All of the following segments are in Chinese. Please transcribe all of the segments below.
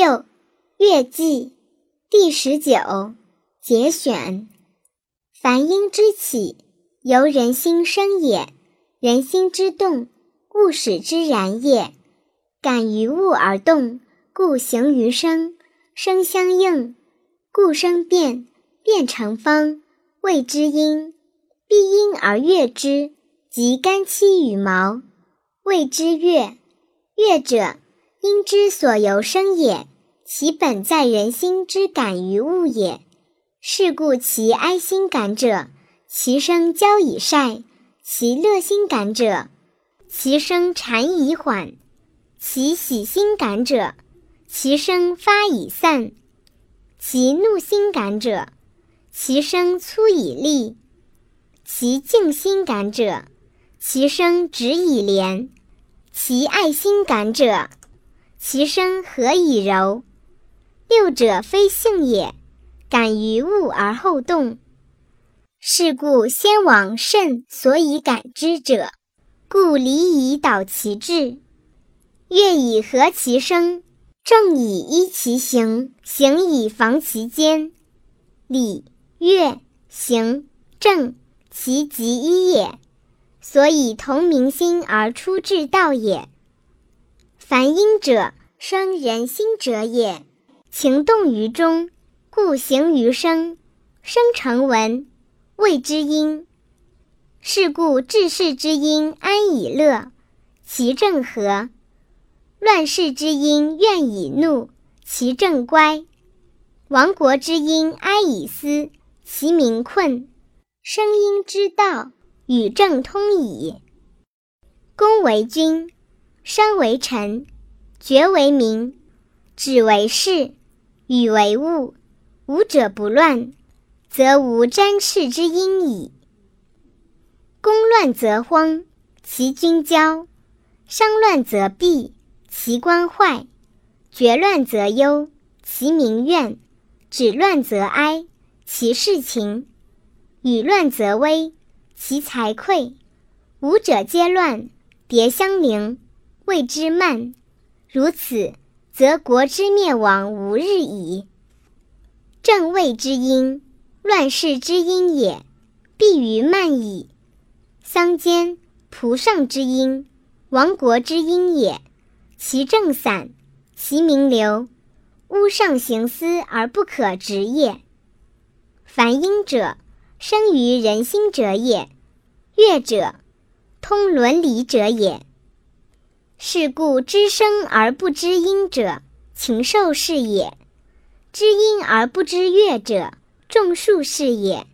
六，乐记第十九节选。凡音之起，由人心生也；人心之动，物使之然也。感于物而动，故形于声；声相应，故声变；变成方，谓之音。必音而乐之，即肝气羽毛，谓之乐。乐者，因之所由生也，其本在人心之感于物也。是故其哀心感者，其声交以晒；其乐心感者，其声缠以缓；其喜心感者，其声发以散；其怒心感者，其声粗以利；其静心感者，其声直以廉；其爱心感者，其声何以柔。六者非性也。感于物而后动，是故先往肾所以感之者，故礼以导其志。乐以和其声，正以依其行，行以防其间。礼、乐、行、正，其极一也。所以同明心而出至道也。凡音者，生人心者也，情动于中。故形于声，声成文，谓之音。是故治世之音安以乐，其正和；乱世之音怨以怒，其正乖；亡国之音哀以思，其民困。声音之道，与正通矣。公为君，商为臣，爵为民，止为事，与为物。无者不乱，则无沾赤之因矣。公乱则荒，其君骄；商乱则弊，其官坏；爵乱则忧，其民怨；止乱则哀，其事勤；与乱则危，其财匮。五者皆乱，迭相邻，谓之慢。如此，则国之灭亡无日矣。正位之音，乱世之音也，必于慢矣。桑间，仆上之音，亡国之音也。其正散，其名流，屋上行思而不可直也。凡音者，生于人心者也；乐者，通伦理者也。是故知声而不知音者，禽兽是也。知音而不知乐者，众术士也。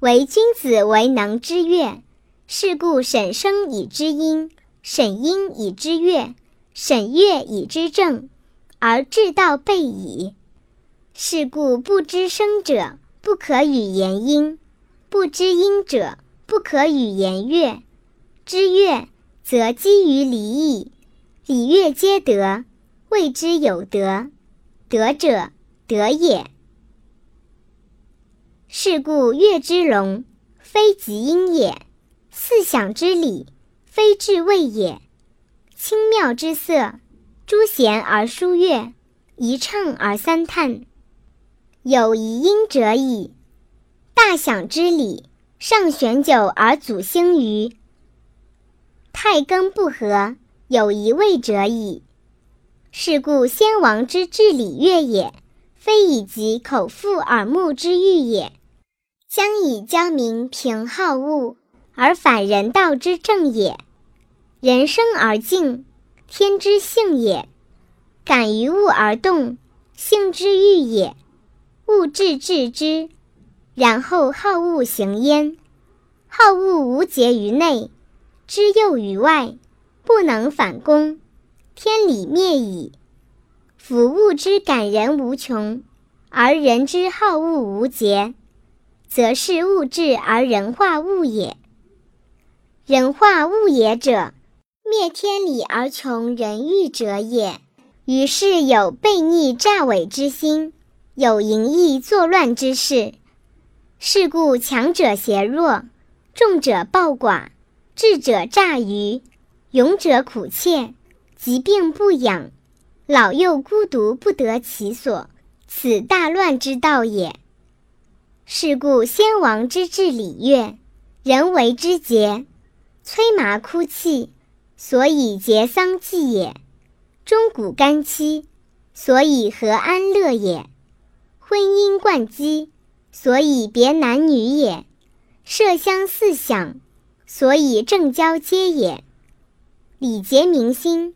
唯君子为能知乐。是故审声以知音，审音以知乐，审乐以知正，而治道备矣。是故不知声者，不可与言音；不知音者，不可与言乐。知乐，则基于礼义。礼乐皆德，谓之有德。德者。德也。是故乐之隆，非极音也；四响之礼，非至味也。清妙之色，诸弦而书乐，一唱而三叹，有一音者矣。大响之礼，上玄酒而祖兴于太庚不和，有一位者矣。是故先王之治礼乐也。非以及口腹耳目之欲也，将以教民平好恶，而反人道之正也。人生而静，天之性也；感于物而动，性之欲也。物至治之，然后好恶行焉。好恶无节于内，知诱于外，不能反攻，天理灭矣。夫物之感人无穷，而人之好恶无节，则是物质而人化物也。人化物也者，灭天理而穷人欲者也。于是有悖逆诈伪之心，有淫逸作乱之事。是故强者胁弱，众者暴寡，智者诈愚，勇者苦怯，疾病不养。老幼孤独不得其所，此大乱之道也。是故先王之治礼乐，人为之节，催麻哭泣，所以节丧祭也；钟鼓干戚，所以和安乐也；婚姻冠姬，所以别男女也；麝香四响，所以正交接也。礼节民心，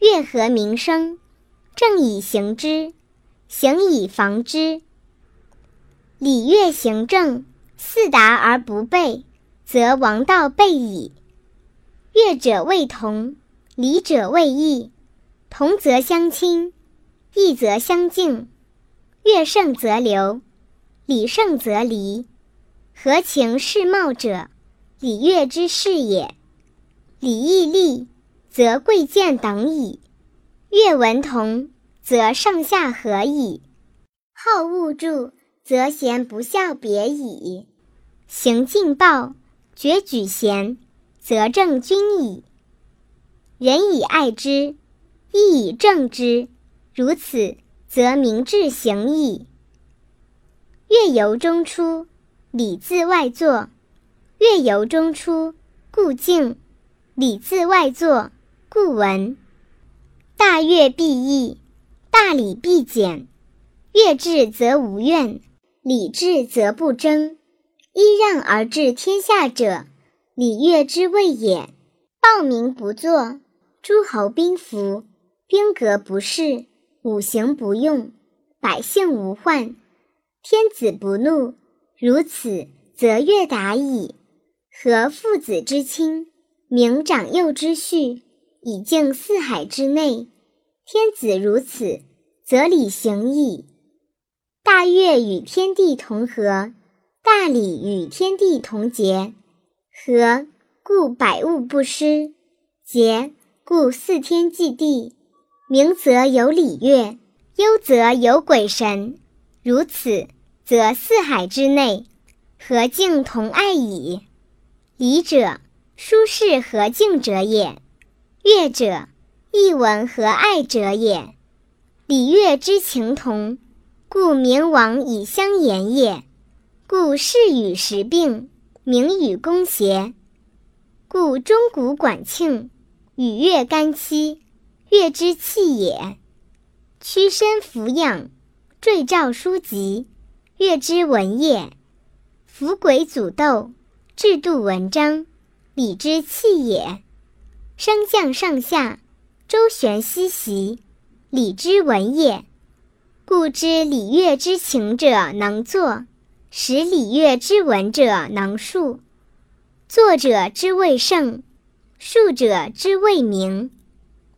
乐和民生，正以行之，行以防之。礼乐行政，四达而不备，则王道备矣。乐者谓同，礼者谓异。同则相亲，异则相敬。乐盛则流，礼盛则离。合情是貌者，礼乐之事也。礼义利，则贵贱等矣；乐文同，则上下合矣。好恶助。则贤不孝别矣，行敬报，决举贤，则正君矣。人以爱之，义以正之，如此，则明志行矣。乐由中出，礼自外作；乐由中出，故敬；礼自外作，故闻。大乐必易，大礼必简。乐至则无怨。礼治则不争，揖让而治天下者，礼乐之谓也。暴民不作，诸侯兵服，兵革不事，五行不用，百姓无患，天子不怒，如此，则乐达矣。和父子之亲，明长幼之序，以敬四海之内，天子如此，则礼行矣。大乐与天地同和，大礼与天地同节。和，故百物不失；节，故四天祭地。明则有礼乐，忧则有鬼神。如此，则四海之内，和敬同爱矣。礼者，舒适和敬者也；乐者，义文和爱者也。礼乐之情同。故明王以相言也，故事与时并，名与公协。故钟鼓管磬，与乐干戚，乐之器也。屈身俯仰，坠诏书籍，乐之文也。伏轨阻斗，制度文章，礼之器也。升降上下，周旋西袭，礼之文也。故知礼乐之情者能作，使礼乐之文者能述。作者之谓圣，述者之谓明。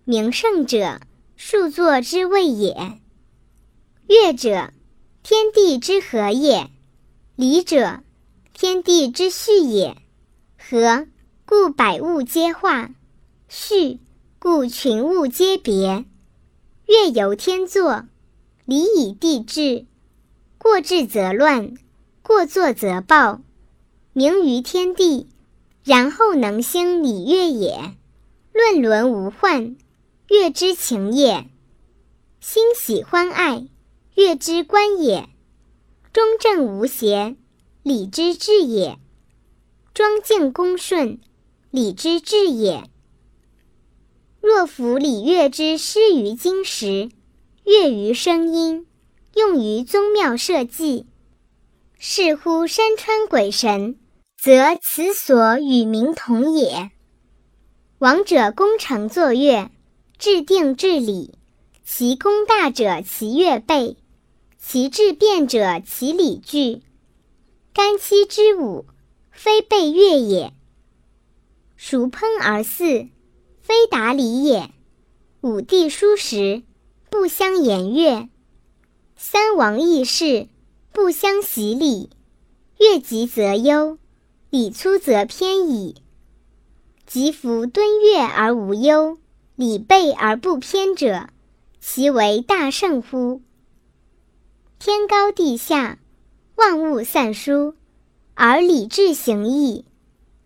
明圣者，述作之谓也。乐者，天地之和也；礼者，天地之序也。和，故百物皆化；序，故群物皆别。乐由天作。礼以地治，过治则乱，过作则暴。明于天地，然后能兴礼乐也。论伦无患，乐之情也；欣喜欢爱，乐之观也。中正无邪，礼之治也；庄敬恭顺，礼之治也。若夫礼乐之失于今时。乐于声音，用于宗庙社稷，是乎山川鬼神，则此所与民同也。王者功成作乐，制定治理，其功大者其乐备，其志变者其礼具。干戚之舞，非备乐也；孰烹而祀，非达礼也。五帝书时。不相言乐，三王议事，不相习礼。乐极则忧，礼粗则偏矣。及夫敦乐而无忧，礼备而不偏者，其为大圣乎？天高地下，万物散殊，而礼制行义，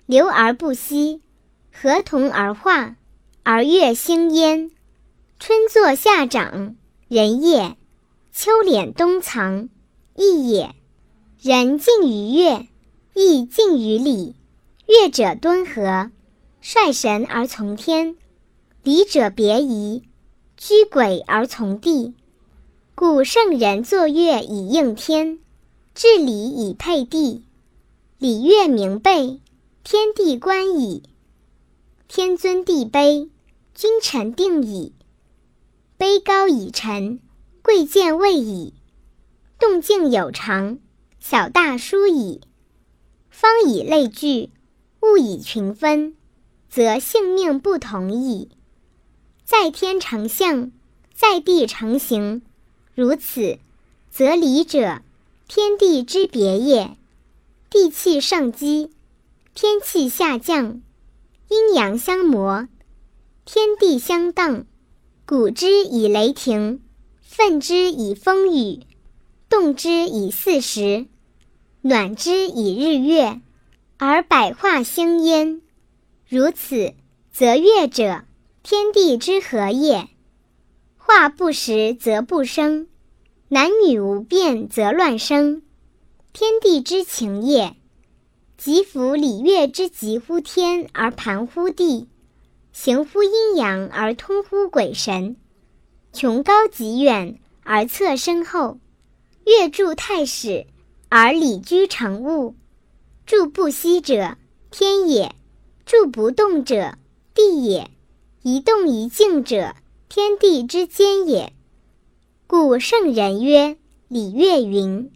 流而不息，合同而化，而乐兴焉。春作夏长，人也；秋敛冬藏，义也。人敬于乐，义敬于礼。乐者敦和，率神而从天；礼者别仪，居轨而从地。故圣人作乐以应天，治礼以配地。礼乐明备，天地观矣。天尊地卑，君臣定矣。卑高以臣，贵贱位矣。动静有常，小大殊矣。方以类聚。物以群分，则性命不同矣。在天成象，在地成形，如此，则礼者，天地之别也。地气上激，天气下降，阴阳相磨，天地相当。鼓之以雷霆，奋之以风雨，动之以四时，暖之以日月。而百化兴焉，如此，则乐者，天地之和也。化不实则不生，男女无变则乱生，天地之情也。即夫礼乐之极乎天而盘乎地，行乎阴阳而通乎鬼神，穷高极远而侧深厚，乐助太始而礼居成物。助不息者，天也；助不动者，地也。一动一静者，天地之间也。故圣人曰：“礼乐云。”